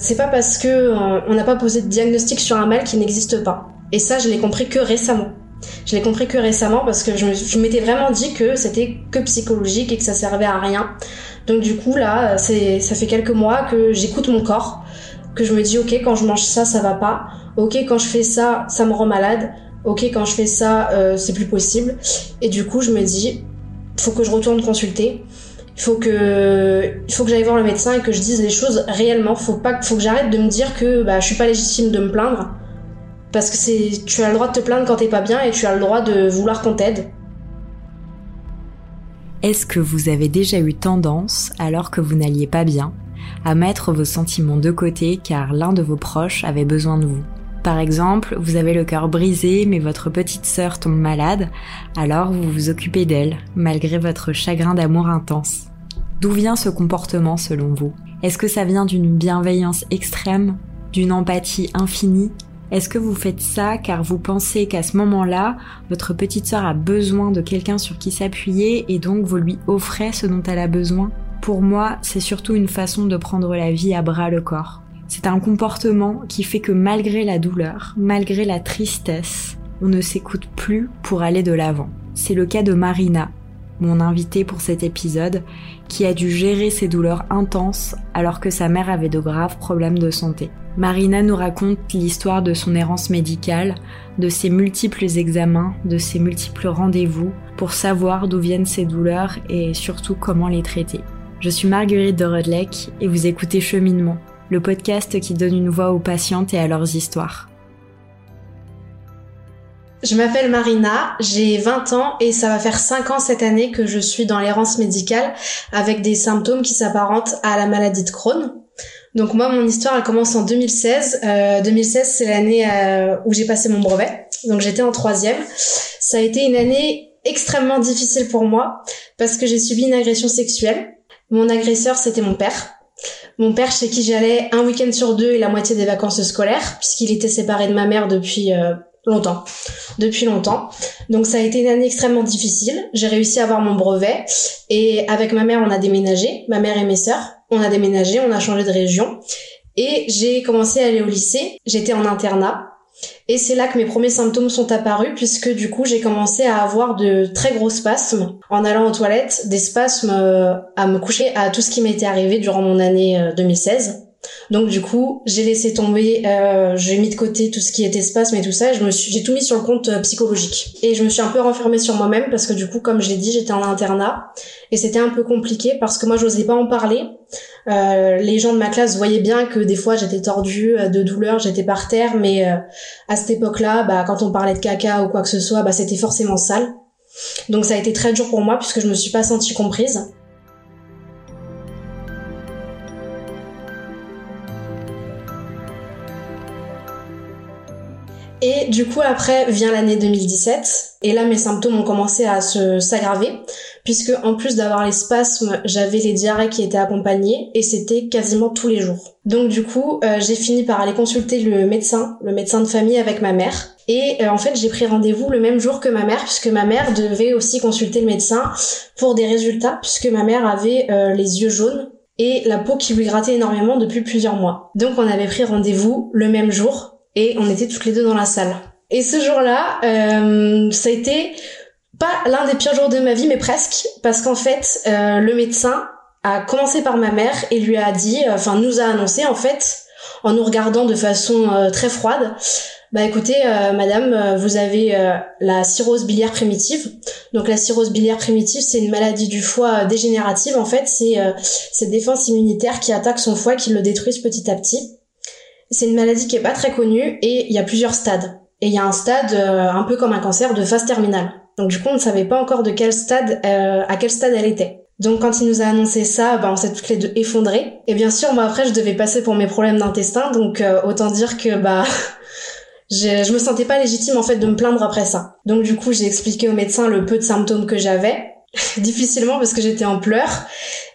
C'est pas parce que euh, on n'a pas posé de diagnostic sur un mal qui n'existe pas. Et ça, je l'ai compris que récemment. Je l'ai compris que récemment parce que je m'étais vraiment dit que c'était que psychologique et que ça servait à rien. Donc du coup là, ça fait quelques mois que j'écoute mon corps, que je me dis ok quand je mange ça ça va pas, ok quand je fais ça ça me rend malade, ok quand je fais ça euh, c'est plus possible. Et du coup je me dis faut que je retourne consulter. Il faut que, faut que j'aille voir le médecin et que je dise les choses réellement. Faut pas, faut que j'arrête de me dire que bah, je suis pas légitime de me plaindre. Parce que c'est, tu as le droit de te plaindre quand t'es pas bien et tu as le droit de vouloir qu'on t'aide. Est-ce que vous avez déjà eu tendance, alors que vous n'alliez pas bien, à mettre vos sentiments de côté car l'un de vos proches avait besoin de vous? Par exemple, vous avez le cœur brisé mais votre petite sœur tombe malade, alors vous vous occupez d'elle, malgré votre chagrin d'amour intense. D'où vient ce comportement selon vous? Est-ce que ça vient d'une bienveillance extrême? D'une empathie infinie? Est-ce que vous faites ça car vous pensez qu'à ce moment-là, votre petite sœur a besoin de quelqu'un sur qui s'appuyer et donc vous lui offrez ce dont elle a besoin? Pour moi, c'est surtout une façon de prendre la vie à bras le corps. C'est un comportement qui fait que malgré la douleur, malgré la tristesse, on ne s'écoute plus pour aller de l'avant. C'est le cas de Marina, mon invitée pour cet épisode, qui a dû gérer ses douleurs intenses alors que sa mère avait de graves problèmes de santé. Marina nous raconte l'histoire de son errance médicale, de ses multiples examens, de ses multiples rendez-vous pour savoir d'où viennent ses douleurs et surtout comment les traiter. Je suis Marguerite de Rodleck et vous écoutez Cheminement, le podcast qui donne une voix aux patientes et à leurs histoires. Je m'appelle Marina, j'ai 20 ans et ça va faire 5 ans cette année que je suis dans l'errance médicale avec des symptômes qui s'apparentent à la maladie de Crohn. Donc moi, mon histoire, elle commence en 2016. 2016, c'est l'année euh, où j'ai passé mon brevet. Donc j'étais en troisième. Ça a été une année extrêmement difficile pour moi parce que j'ai subi une agression sexuelle. Mon agresseur, c'était mon père. Mon père chez qui j'allais un week-end sur deux et la moitié des vacances scolaires, puisqu'il était séparé de ma mère depuis euh, longtemps. Depuis longtemps. Donc ça a été une année extrêmement difficile. J'ai réussi à avoir mon brevet et avec ma mère on a déménagé, ma mère et mes sœurs. On a déménagé, on a changé de région et j'ai commencé à aller au lycée. J'étais en internat et c'est là que mes premiers symptômes sont apparus puisque du coup j'ai commencé à avoir de très gros spasmes en allant aux toilettes, des spasmes euh, à me coucher à tout ce qui m'était arrivé durant mon année 2016. Euh, donc du coup, j'ai laissé tomber, euh, j'ai mis de côté tout ce qui était spasme et tout ça. je me suis, j'ai tout mis sur le compte psychologique. Et je me suis un peu renfermée sur moi-même parce que du coup, comme je l'ai dit, j'étais en internat et c'était un peu compliqué parce que moi, j'osais pas en parler. Euh, les gens de ma classe voyaient bien que des fois j'étais tordue euh, de douleur, j'étais par terre, mais euh, à cette époque-là, bah, quand on parlait de caca ou quoi que ce soit, bah, c'était forcément sale. Donc ça a été très dur pour moi puisque je me suis pas sentie comprise. Et du coup après vient l'année 2017 et là mes symptômes ont commencé à se s'aggraver puisque en plus d'avoir les spasmes, j'avais les diarrhées qui étaient accompagnées et c'était quasiment tous les jours. Donc du coup, euh, j'ai fini par aller consulter le médecin, le médecin de famille avec ma mère. Et euh, en fait, j'ai pris rendez-vous le même jour que ma mère, puisque ma mère devait aussi consulter le médecin pour des résultats, puisque ma mère avait euh, les yeux jaunes et la peau qui lui grattait énormément depuis plusieurs mois. Donc on avait pris rendez-vous le même jour et on était toutes les deux dans la salle. Et ce jour-là, ça a été pas l'un des pires jours de ma vie, mais presque, parce qu'en fait, euh, le médecin a commencé par ma mère et lui a dit, euh, enfin nous a annoncé en fait, en nous regardant de façon euh, très froide, bah écoutez, madame, vous avez la cirrhose biliaire primitive. Donc la cirrhose biliaire primitive, c'est une maladie du foie dégénérative. En fait, c'est ces défenses immunitaires qui attaquent son foie, qui le détruisent petit à petit. C'est une maladie qui est pas très connue et il y a plusieurs stades. Et il y a un stade un peu comme un cancer de phase terminale. Donc du coup, on ne savait pas encore de quel stade, euh, à quel stade elle était. Donc quand il nous a annoncé ça, bah, on s'est toutes les deux effondrées. Et bien sûr, moi après, je devais passer pour mes problèmes d'intestin, donc euh, autant dire que bah je, je me sentais pas légitime en fait de me plaindre après ça. Donc du coup, j'ai expliqué au médecin le peu de symptômes que j'avais, difficilement parce que j'étais en pleurs,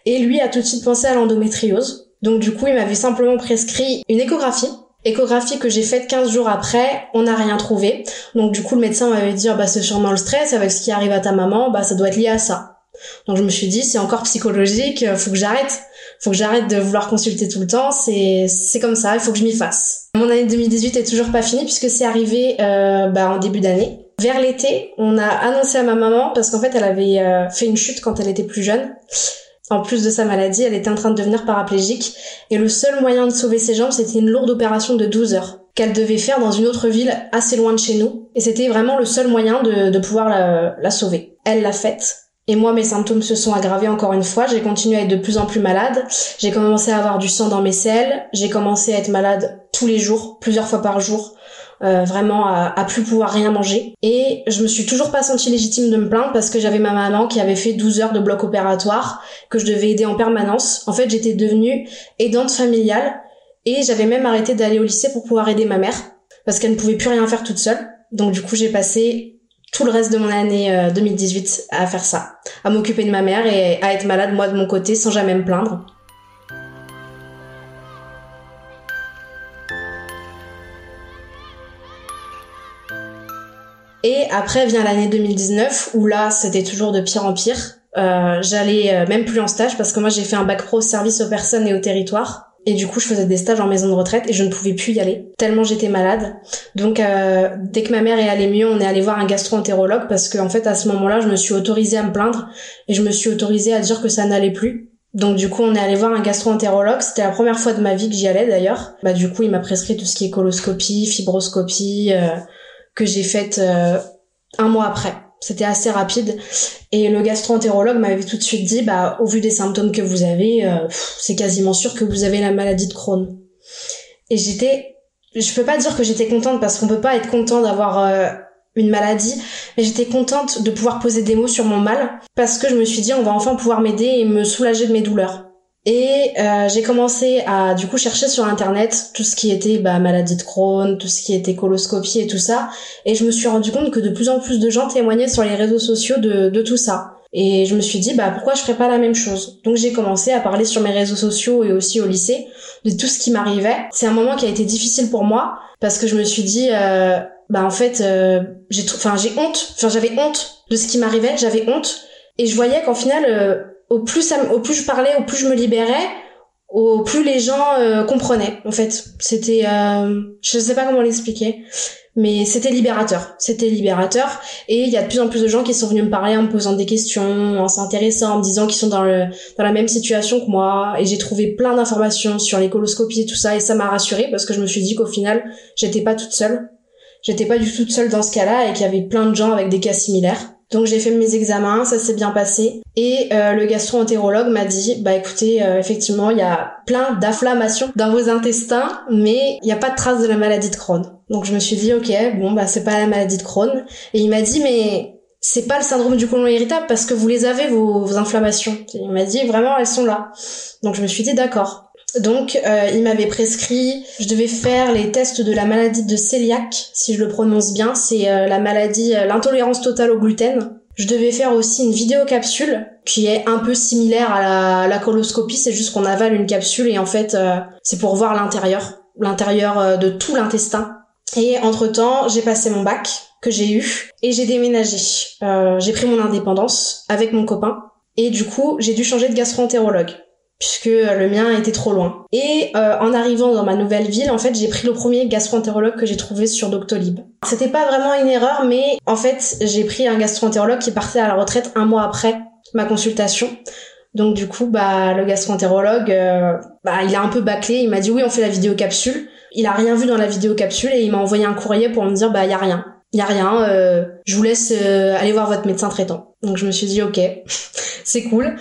et lui a tout de suite pensé à l'endométriose. Donc du coup, il m'avait simplement prescrit une échographie Échographie que j'ai faite 15 jours après, on n'a rien trouvé. Donc du coup le médecin m'avait dit ah, bah c'est sûrement le stress avec ce qui arrive à ta maman, bah ça doit être lié à ça. Donc je me suis dit c'est encore psychologique, faut que j'arrête. faut que j'arrête de vouloir consulter tout le temps. C'est c'est comme ça. Il faut que je m'y fasse. Mon année 2018 est toujours pas finie puisque c'est arrivé euh, bah, en début d'année. Vers l'été, on a annoncé à ma maman parce qu'en fait elle avait euh, fait une chute quand elle était plus jeune. En plus de sa maladie, elle était en train de devenir paraplégique et le seul moyen de sauver ses jambes, c'était une lourde opération de 12 heures qu'elle devait faire dans une autre ville assez loin de chez nous. Et c'était vraiment le seul moyen de, pouvoir la sauver. Elle l'a faite. Et moi, mes symptômes se sont aggravés encore une fois. J'ai continué à être de plus en plus malade. J'ai commencé à avoir du sang dans mes selles. J'ai commencé à être malade tous les jours, plusieurs fois par jour. Euh, vraiment à, à, plus pouvoir rien manger. Et je me suis toujours pas sentie légitime de me plaindre parce que j'avais ma maman qui avait fait 12 heures de bloc opératoire, que je devais aider en permanence. En fait, j'étais devenue aidante familiale et j'avais même arrêté d'aller au lycée pour pouvoir aider ma mère parce qu'elle ne pouvait plus rien faire toute seule. Donc du coup, j'ai passé tout le reste de mon année 2018 euh, à faire ça, à m'occuper de ma mère et à être malade moi de mon côté sans jamais me plaindre. Et après vient l'année 2019 où là c'était toujours de pire en pire. Euh, j'allais euh, même plus en stage parce que moi j'ai fait un bac pro service aux personnes et au territoire. Et du coup, je faisais des stages en maison de retraite et je ne pouvais plus y aller tellement j'étais malade. Donc, euh, dès que ma mère est allée mieux, on est allé voir un gastro-entérologue parce qu'en en fait, à ce moment-là, je me suis autorisée à me plaindre et je me suis autorisée à dire que ça n'allait plus. Donc du coup, on est allé voir un gastro-entérologue. C'était la première fois de ma vie que j'y allais d'ailleurs. Bah du coup, il m'a prescrit tout ce qui est coloscopie, fibroscopie, euh, que j'ai faite euh, un mois après. C'était assez rapide. Et le gastro-entérologue m'avait tout de suite dit, bah, au vu des symptômes que vous avez, euh, c'est quasiment sûr que vous avez la maladie de Crohn. Et j'étais, je peux pas dire que j'étais contente parce qu'on peut pas être content d'avoir euh, une maladie, mais j'étais contente de pouvoir poser des mots sur mon mal parce que je me suis dit, on va enfin pouvoir m'aider et me soulager de mes douleurs. Et euh, j'ai commencé à du coup chercher sur internet tout ce qui était bah, maladie de Crohn, tout ce qui était coloscopie et tout ça. Et je me suis rendu compte que de plus en plus de gens témoignaient sur les réseaux sociaux de, de tout ça. Et je me suis dit bah pourquoi je ferais pas la même chose? Donc j'ai commencé à parler sur mes réseaux sociaux et aussi au lycée de tout ce qui m'arrivait. C'est un moment qui a été difficile pour moi parce que je me suis dit euh, bah en fait euh, j'ai enfin j'ai honte, enfin j'avais honte de ce qui m'arrivait, j'avais honte et je voyais qu'en final euh, au plus ça, au plus je parlais, au plus je me libérais, au plus les gens euh, comprenaient. En fait, c'était, euh, je sais pas comment l'expliquer, mais c'était libérateur. C'était libérateur. Et il y a de plus en plus de gens qui sont venus me parler en me posant des questions, en s'intéressant, en me disant qu'ils sont dans le dans la même situation que moi. Et j'ai trouvé plein d'informations sur les coloscopies et tout ça, et ça m'a rassurée parce que je me suis dit qu'au final, j'étais pas toute seule. J'étais pas du tout toute seule dans ce cas-là et qu'il y avait plein de gens avec des cas similaires. Donc j'ai fait mes examens, ça s'est bien passé. Et euh, le gastro-entérologue m'a dit, bah écoutez, euh, effectivement, il y a plein d'inflammations dans vos intestins, mais il n'y a pas de trace de la maladie de Crohn. Donc je me suis dit, ok, bon, bah c'est pas la maladie de Crohn. Et il m'a dit, mais c'est pas le syndrome du côlon irritable parce que vous les avez, vos, vos inflammations. Il m'a dit, vraiment, elles sont là. Donc je me suis dit, d'accord. Donc, euh, il m'avait prescrit, je devais faire les tests de la maladie de cœliaque, si je le prononce bien, c'est euh, la maladie, euh, l'intolérance totale au gluten. Je devais faire aussi une vidéocapsule qui est un peu similaire à la, coloscopie, c'est juste qu'on avale une capsule et en fait c'est pour voir l'intérieur, l'intérieur de tout l'intestin. Et entre-temps, j'ai passé mon bac que j'ai eu et j'ai déménagé. j'ai pris mon indépendance avec mon copain et du coup, j'ai dû changer de gastro-entérologue puisque euh, le mien était trop loin. Et euh, en arrivant dans ma nouvelle ville, en fait, j'ai pris le premier gastro-entérologue que j'ai trouvé sur Doctolib. C'était pas vraiment une erreur, mais en fait, j'ai pris un gastro-entérologue qui partait à la retraite un mois après ma consultation. Donc du coup, bah le gastro-entérologue, euh, bah il a un peu bâclé. Il m'a dit oui, on fait la vidéo capsule. Il a rien vu dans la vidéo capsule et il m'a envoyé un courrier pour me dire bah y a rien, y a rien. je vous laisse aller voir votre médecin traitant. Donc je me suis dit ok, c'est cool.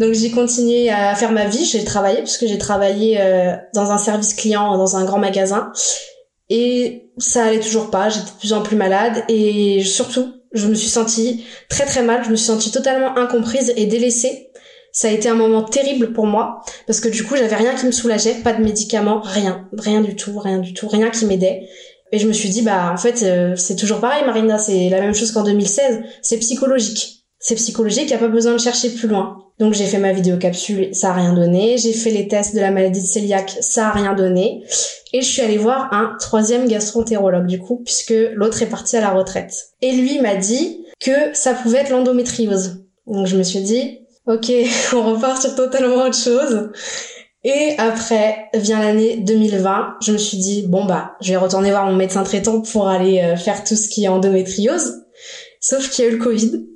Donc j'ai continué à faire ma vie, j'ai travaillé puisque j'ai travaillé euh, dans un service client dans un grand magasin. Et ça allait toujours pas, j'étais de plus en plus malade. Et surtout, je me suis sentie très très mal, je me suis sentie totalement incomprise et délaissée. Ça a été un moment terrible pour moi parce que du coup, j'avais rien qui me soulageait, pas de médicaments, rien, rien du tout, rien du tout, rien qui m'aidait. Et je me suis dit bah en fait, euh, c'est toujours pareil Marina, c'est la même chose qu'en 2016, c'est psychologique c'est psychologique, il n'y a pas besoin de chercher plus loin. Donc j'ai fait ma vidéo capsule, ça a rien donné. J'ai fait les tests de la maladie de cœliaque, ça a rien donné. Et je suis allée voir un troisième gastroentérologue du coup, puisque l'autre est parti à la retraite. Et lui m'a dit que ça pouvait être l'endométriose. Donc je me suis dit, ok, on repart sur totalement autre chose. Et après vient l'année 2020, je me suis dit bon bah je vais retourner voir mon médecin traitant pour aller euh, faire tout ce qui est endométriose. Sauf qu'il y a eu le Covid.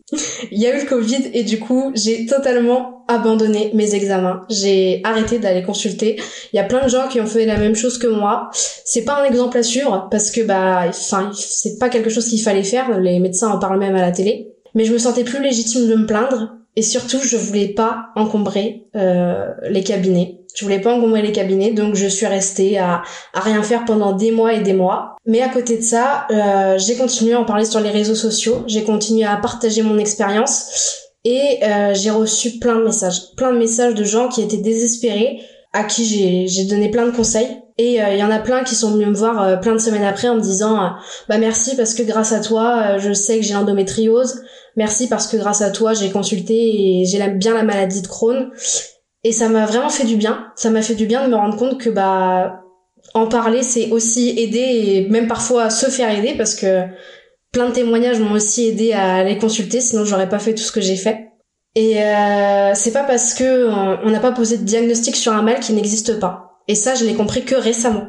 Il y a eu le Covid et du coup j'ai totalement abandonné mes examens. J'ai arrêté d'aller consulter. Il y a plein de gens qui ont fait la même chose que moi. C'est pas un exemple à suivre parce que bah enfin c'est pas quelque chose qu'il fallait faire. Les médecins en parlent même à la télé. Mais je me sentais plus légitime de me plaindre et surtout je voulais pas encombrer euh, les cabinets. Je voulais pas engombrer les cabinets, donc je suis restée à, à rien faire pendant des mois et des mois. Mais à côté de ça, euh, j'ai continué à en parler sur les réseaux sociaux, j'ai continué à partager mon expérience. Et euh, j'ai reçu plein de messages, plein de messages de gens qui étaient désespérés, à qui j'ai donné plein de conseils. Et euh, il y en a plein qui sont venus me voir euh, plein de semaines après en me disant euh, bah merci parce que grâce à toi je sais que j'ai l'endométriose merci parce que grâce à toi j'ai consulté et j'ai bien la maladie de Crohn et ça m'a vraiment fait du bien. Ça m'a fait du bien de me rendre compte que bah en parler c'est aussi aider et même parfois se faire aider parce que plein de témoignages m'ont aussi aidé à aller consulter sinon j'aurais pas fait tout ce que j'ai fait. Et euh, c'est pas parce que on n'a pas posé de diagnostic sur un mal qui n'existe pas. Et ça je l'ai compris que récemment.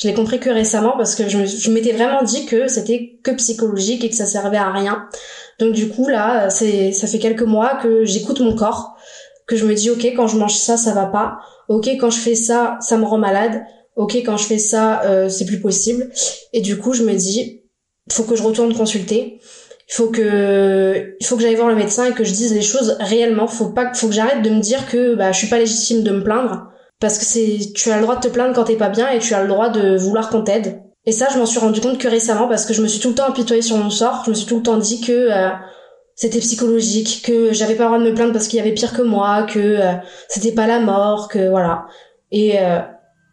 Je l'ai compris que récemment parce que je m'étais vraiment dit que c'était que psychologique et que ça servait à rien. Donc du coup là, c'est ça fait quelques mois que j'écoute mon corps que je me dis ok quand je mange ça ça va pas. Ok quand je fais ça ça me rend malade. Ok quand je fais ça euh, c'est plus possible. Et du coup je me dis faut que je retourne consulter. Il faut que il faut que j'aille voir le médecin et que je dise les choses réellement. Faut pas faut que j'arrête de me dire que bah je suis pas légitime de me plaindre. Parce que c'est tu as le droit de te plaindre quand t'es pas bien et tu as le droit de vouloir qu'on t'aide et ça je m'en suis rendu compte que récemment parce que je me suis tout le temps apitoyée sur mon sort je me suis tout le temps dit que euh, c'était psychologique, que j'avais pas le droit de me plaindre parce qu'il y avait pire que moi, que euh, c'était pas la mort, que voilà. Et euh,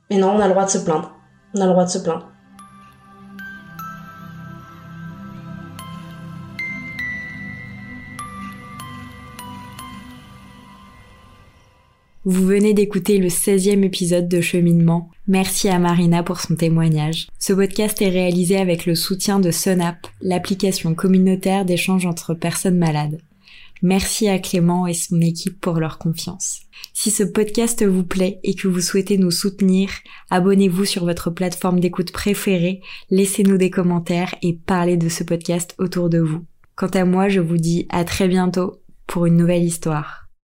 mais non, on a le droit de se plaindre. On a le droit de se plaindre. Vous venez d'écouter le 16e épisode de Cheminement. Merci à Marina pour son témoignage. Ce podcast est réalisé avec le soutien de Sonap, l'application communautaire d'échange entre personnes malades. Merci à Clément et son équipe pour leur confiance. Si ce podcast vous plaît et que vous souhaitez nous soutenir, abonnez-vous sur votre plateforme d'écoute préférée, laissez-nous des commentaires et parlez de ce podcast autour de vous. Quant à moi, je vous dis à très bientôt pour une nouvelle histoire.